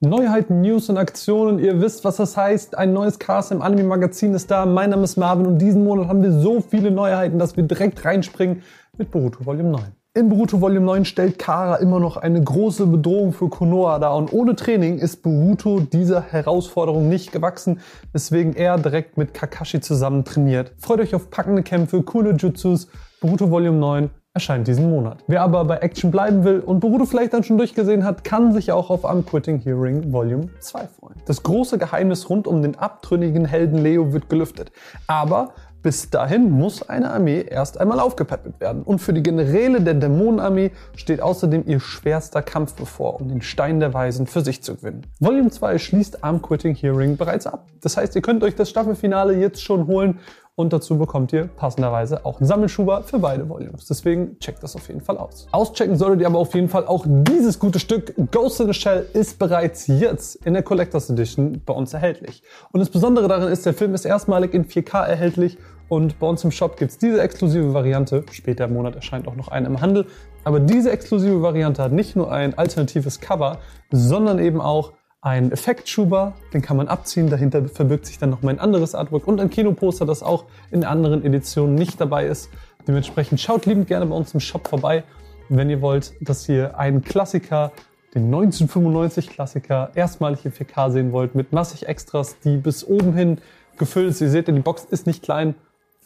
Neuheiten, News und Aktionen. Ihr wisst, was das heißt. Ein neues Cast im Anime Magazin ist da. Mein Name ist Marvin und diesen Monat haben wir so viele Neuheiten, dass wir direkt reinspringen mit Boruto Volume 9. In Boruto Volume 9 stellt Kara immer noch eine große Bedrohung für Konoha dar und ohne Training ist Boruto dieser Herausforderung nicht gewachsen, weswegen er direkt mit Kakashi zusammen trainiert. Freut euch auf packende Kämpfe, coole Jutsus. Boruto Volume 9 erscheint diesen Monat. Wer aber bei Action bleiben will und Boruto vielleicht dann schon durchgesehen hat, kann sich auch auf Unquitting Hearing Volume 2 freuen. Das große Geheimnis rund um den abtrünnigen Helden Leo wird gelüftet. Aber bis dahin muss eine Armee erst einmal aufgepäppelt werden. Und für die Generäle der Dämonenarmee steht außerdem ihr schwerster Kampf bevor, um den Stein der Weisen für sich zu gewinnen. Volume 2 schließt Arm Quitting Hearing bereits ab. Das heißt, ihr könnt euch das Staffelfinale jetzt schon holen und dazu bekommt ihr passenderweise auch einen Sammelschuber für beide Volumes. Deswegen checkt das auf jeden Fall aus. Auschecken solltet ihr aber auf jeden Fall auch dieses gute Stück. Ghost in the Shell ist bereits jetzt in der Collectors Edition bei uns erhältlich. Und das Besondere daran ist, der Film ist erstmalig in 4K erhältlich und bei uns im Shop gibt es diese exklusive Variante. Später im Monat erscheint auch noch eine im Handel. Aber diese exklusive Variante hat nicht nur ein alternatives Cover, sondern eben auch ein Effektschuber, den kann man abziehen, dahinter verbirgt sich dann noch mein anderes Artwork und ein Kinoposter, das auch in anderen Editionen nicht dabei ist. Dementsprechend schaut liebend gerne bei uns im Shop vorbei, wenn ihr wollt, dass ihr einen Klassiker, den 1995 Klassiker, erstmalig in 4K sehen wollt, mit massig Extras, die bis oben hin gefüllt ist. Ihr seht, die Box ist nicht klein,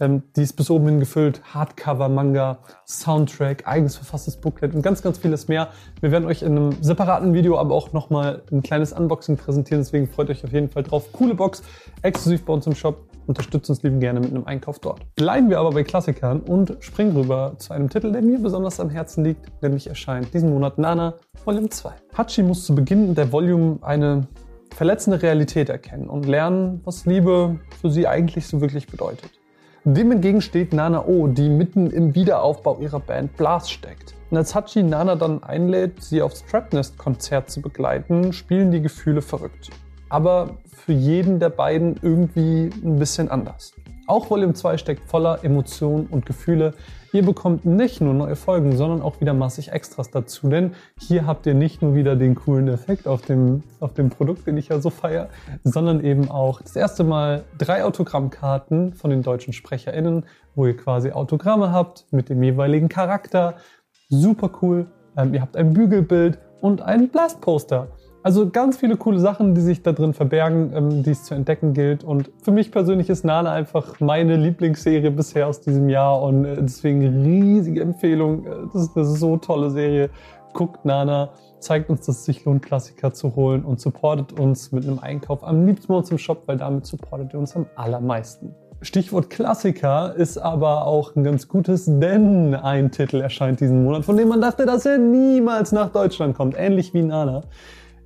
ähm, die ist bis oben hin gefüllt. Hardcover, Manga, Soundtrack, eigens verfasstes Booklet und ganz, ganz vieles mehr. Wir werden euch in einem separaten Video aber auch nochmal ein kleines Unboxing präsentieren. Deswegen freut euch auf jeden Fall drauf. Coole Box, exklusiv bei uns im Shop. Unterstützt uns lieben gerne mit einem Einkauf dort. Bleiben wir aber bei Klassikern und springen rüber zu einem Titel, der mir besonders am Herzen liegt, nämlich erscheint diesen Monat Nana Volume 2. Hachi muss zu Beginn der Volume eine verletzende Realität erkennen und lernen, was Liebe für sie eigentlich so wirklich bedeutet. Dem entgegen steht Nana O, die mitten im Wiederaufbau ihrer Band Blast steckt. Und als Hachi Nana dann einlädt, sie aufs Trapnest-Konzert zu begleiten, spielen die Gefühle verrückt. Aber für jeden der beiden irgendwie ein bisschen anders. Auch Volume 2 steckt voller Emotionen und Gefühle. Ihr bekommt nicht nur neue Folgen, sondern auch wieder massig Extras dazu, denn hier habt ihr nicht nur wieder den coolen Effekt auf dem, auf dem Produkt, den ich ja so feier, sondern eben auch das erste Mal drei Autogrammkarten von den deutschen SprecherInnen, wo ihr quasi Autogramme habt mit dem jeweiligen Charakter. Super cool. Ähm, ihr habt ein Bügelbild und ein Blastposter. Also ganz viele coole Sachen, die sich da drin verbergen, ähm, die es zu entdecken gilt. Und für mich persönlich ist Nana einfach meine Lieblingsserie bisher aus diesem Jahr und äh, deswegen riesige Empfehlung. Äh, das ist eine so tolle Serie. Guckt Nana, zeigt uns, dass es sich lohnt, Klassiker zu holen und supportet uns mit einem Einkauf am liebsten bei uns im Shop, weil damit supportet ihr uns am allermeisten. Stichwort Klassiker ist aber auch ein ganz gutes, denn ein Titel erscheint diesen Monat, von dem man dachte, dass er niemals nach Deutschland kommt, ähnlich wie Nana.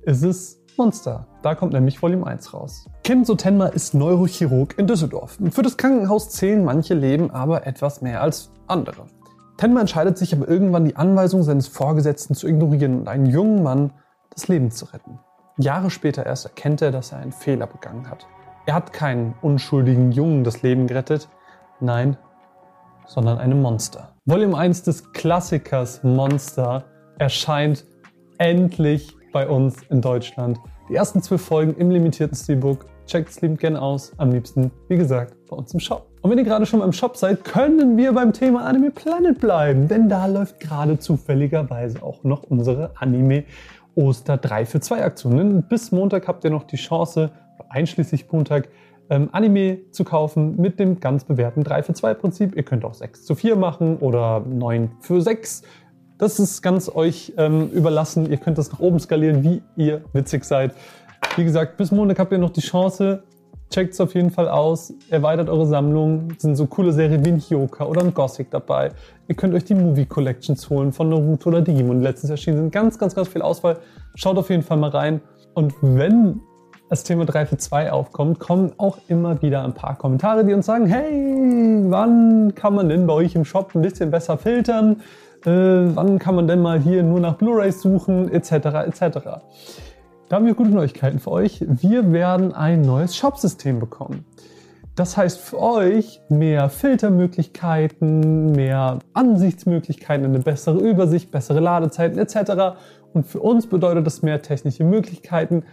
Es ist Monster. Da kommt nämlich Volume 1 raus. Kim Sotenma ist Neurochirurg in Düsseldorf. Für das Krankenhaus zählen manche Leben aber etwas mehr als andere. Tenma entscheidet sich aber irgendwann, die Anweisung seines Vorgesetzten zu ignorieren und einen jungen Mann das Leben zu retten. Jahre später erst erkennt er, dass er einen Fehler begangen hat. Er hat keinen unschuldigen Jungen das Leben gerettet, nein, sondern einem Monster. Volume 1 des Klassikers Monster erscheint endlich bei uns in Deutschland. Die ersten zwölf Folgen im limitierten Steelbook. Checkt es liebend gerne aus. Am liebsten, wie gesagt, bei uns im Shop. Und wenn ihr gerade schon mal im Shop seid, können wir beim Thema Anime Planet bleiben. Denn da läuft gerade zufälligerweise auch noch unsere Anime Oster 3 für 2 Aktionen. Bis Montag habt ihr noch die Chance, einschließlich Montag, ähm, Anime zu kaufen mit dem ganz bewährten 3 für 2 Prinzip. Ihr könnt auch 6 zu 4 machen oder 9 für 6. Das ist ganz euch ähm, überlassen. Ihr könnt das nach oben skalieren, wie ihr witzig seid. Wie gesagt, bis Montag habt ihr noch die Chance. Checkt es auf jeden Fall aus. Erweitert eure Sammlung. Es sind so coole Serien wie ein Hyoka oder ein Gothic dabei. Ihr könnt euch die Movie Collections holen von Naruto oder Digimon, letztens erschienen sind. Ganz, ganz, ganz viel Auswahl. Schaut auf jeden Fall mal rein. Und wenn das Thema 3 für 2 aufkommt, kommen auch immer wieder ein paar Kommentare, die uns sagen, hey, wann kann man denn bei euch im Shop ein bisschen besser filtern? Äh, wann kann man denn mal hier nur nach Blu-rays suchen, etc. etc. Da haben wir gute Neuigkeiten für euch. Wir werden ein neues Shop-System bekommen. Das heißt für euch mehr Filtermöglichkeiten, mehr Ansichtsmöglichkeiten, eine bessere Übersicht, bessere Ladezeiten etc. Und für uns bedeutet das mehr technische Möglichkeiten,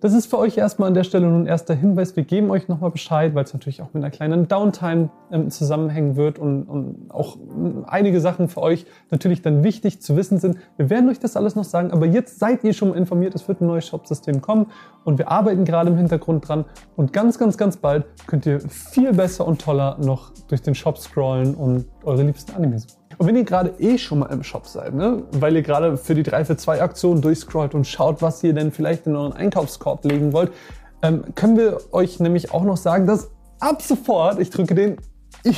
das ist für euch erstmal an der Stelle nun erster Hinweis. Wir geben euch nochmal Bescheid, weil es natürlich auch mit einer kleinen Downtime ähm, zusammenhängen wird und, und auch ähm, einige Sachen für euch natürlich dann wichtig zu wissen sind. Wir werden euch das alles noch sagen, aber jetzt seid ihr schon informiert, es wird ein neues Shop-System kommen und wir arbeiten gerade im Hintergrund dran und ganz, ganz, ganz bald könnt ihr viel besser und toller noch durch den Shop scrollen und eure liebsten Anime suchen. Und wenn ihr gerade eh schon mal im Shop seid, ne, weil ihr gerade für die 3 für 2 Aktion durchscrollt und schaut, was ihr denn vielleicht in euren Einkaufskorb legen wollt, ähm, können wir euch nämlich auch noch sagen, dass ab sofort, ich drücke den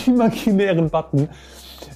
imaginären Button,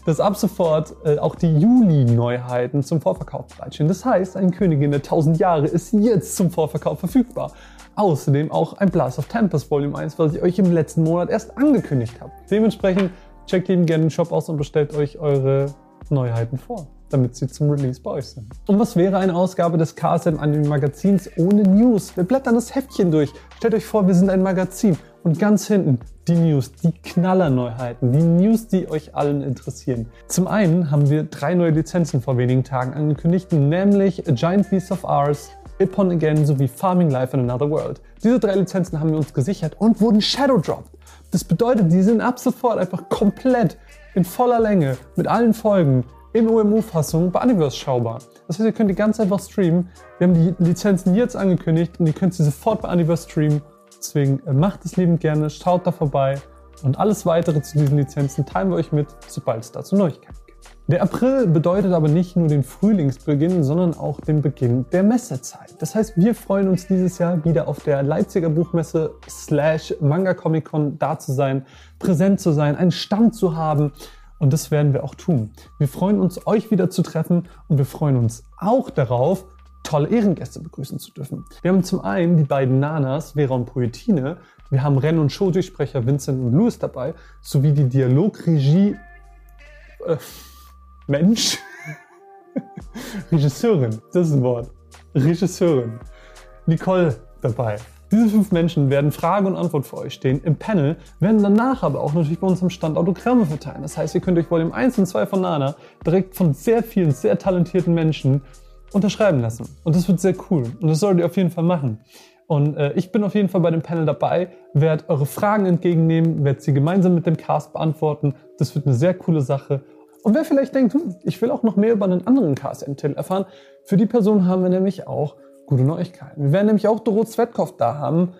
dass ab sofort äh, auch die Juli-Neuheiten zum Vorverkauf bereitstehen. Das heißt, ein Königin der 1000 Jahre ist jetzt zum Vorverkauf verfügbar. Außerdem auch ein Blast of Tempest Volume 1, was ich euch im letzten Monat erst angekündigt habe. Dementsprechend Checkt eben gerne den Shop aus und bestellt euch eure Neuheiten vor, damit sie zum Release bei euch sind. Und was wäre eine Ausgabe des KSM Anime Magazins ohne News? Wir blättern das Heftchen durch. Stellt euch vor, wir sind ein Magazin und ganz hinten die News, die Knallerneuheiten, die News, die euch allen interessieren. Zum einen haben wir drei neue Lizenzen vor wenigen Tagen angekündigt, nämlich A Giant Beast of Ours, Ippon Again sowie Farming Life in Another World. Diese drei Lizenzen haben wir uns gesichert und wurden Shadow dropped. Das bedeutet, die sind ab sofort einfach komplett in voller Länge mit allen Folgen in OMU-Fassung bei Universe schaubar. Das heißt, ihr könnt die ganz einfach streamen. Wir haben die Lizenzen jetzt angekündigt und ihr könnt sie sofort bei Universe streamen. Deswegen äh, macht es liebend gerne, schaut da vorbei und alles weitere zu diesen Lizenzen teilen wir euch mit, sobald es dazu Neuigkeiten. Der April bedeutet aber nicht nur den Frühlingsbeginn, sondern auch den Beginn der Messezeit. Das heißt, wir freuen uns dieses Jahr wieder auf der Leipziger Buchmesse slash Manga Comic Con da zu sein, präsent zu sein, einen Stand zu haben. Und das werden wir auch tun. Wir freuen uns, euch wieder zu treffen und wir freuen uns auch darauf, tolle Ehrengäste begrüßen zu dürfen. Wir haben zum einen die beiden Nanas, Vera und Poetine. Wir haben Renn- und Show-Durchsprecher Vincent und Louis dabei, sowie die Dialogregie. Äh, Mensch. Regisseurin, das ist ein Wort. Regisseurin. Nicole dabei. Diese fünf Menschen werden Frage und Antwort für euch stehen im Panel, werden danach aber auch natürlich bei uns am Stand Autogramme verteilen. Das heißt, ihr könnt euch Volume 1 und 2 von Nana direkt von sehr vielen, sehr talentierten Menschen unterschreiben lassen. Und das wird sehr cool. Und das solltet ihr auf jeden Fall machen. Und äh, ich bin auf jeden Fall bei dem Panel dabei, werde eure Fragen entgegennehmen, werde sie gemeinsam mit dem Cast beantworten. Das wird eine sehr coole Sache. Und wer vielleicht denkt, hm, ich will auch noch mehr über einen anderen KSM-Titel erfahren, für die Person haben wir nämlich auch gute Neuigkeiten. Wir werden nämlich auch Dorot Svetkov da haben,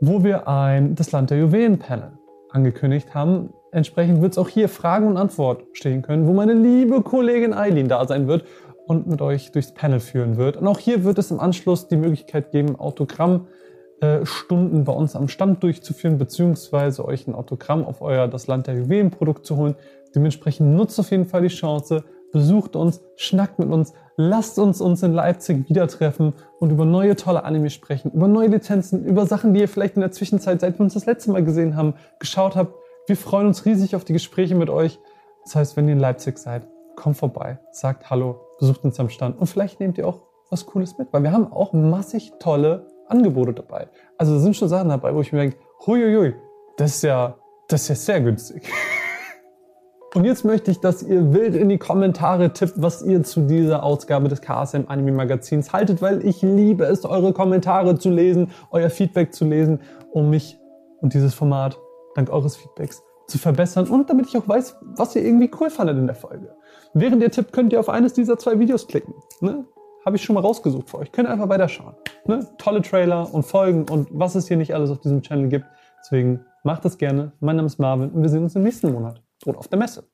wo wir ein Das Land der Juwelen-Panel angekündigt haben. Entsprechend wird es auch hier Fragen und Antwort stehen können, wo meine liebe Kollegin Eileen da sein wird und mit euch durchs Panel führen wird. Und auch hier wird es im Anschluss die Möglichkeit geben, Autogrammstunden bei uns am Stand durchzuführen, beziehungsweise euch ein Autogramm auf euer Das Land der Juwelen Produkt zu holen. Dementsprechend nutzt auf jeden Fall die Chance, besucht uns, schnackt mit uns, lasst uns uns in Leipzig wieder treffen und über neue tolle Anime sprechen, über neue Lizenzen, über Sachen, die ihr vielleicht in der Zwischenzeit, seit wir uns das letzte Mal gesehen haben, geschaut habt. Wir freuen uns riesig auf die Gespräche mit euch. Das heißt, wenn ihr in Leipzig seid, kommt vorbei, sagt Hallo, besucht uns am Stand und vielleicht nehmt ihr auch was Cooles mit, weil wir haben auch massig tolle Angebote dabei. Also da sind schon Sachen dabei, wo ich mir denke, huiuiui, das ist ja, das ist ja sehr günstig. Und jetzt möchte ich, dass ihr wild in die Kommentare tippt, was ihr zu dieser Ausgabe des KSM Anime Magazins haltet, weil ich liebe es, eure Kommentare zu lesen, euer Feedback zu lesen, um mich und dieses Format dank eures Feedbacks zu verbessern und damit ich auch weiß, was ihr irgendwie cool fandet in der Folge. Während ihr tippt, könnt ihr auf eines dieser zwei Videos klicken. Ne? Habe ich schon mal rausgesucht für euch. Könnt einfach weiterschauen. Ne? Tolle Trailer und Folgen und was es hier nicht alles auf diesem Channel gibt. Deswegen macht es gerne. Mein Name ist Marvin und wir sehen uns im nächsten Monat oder auf der Messe.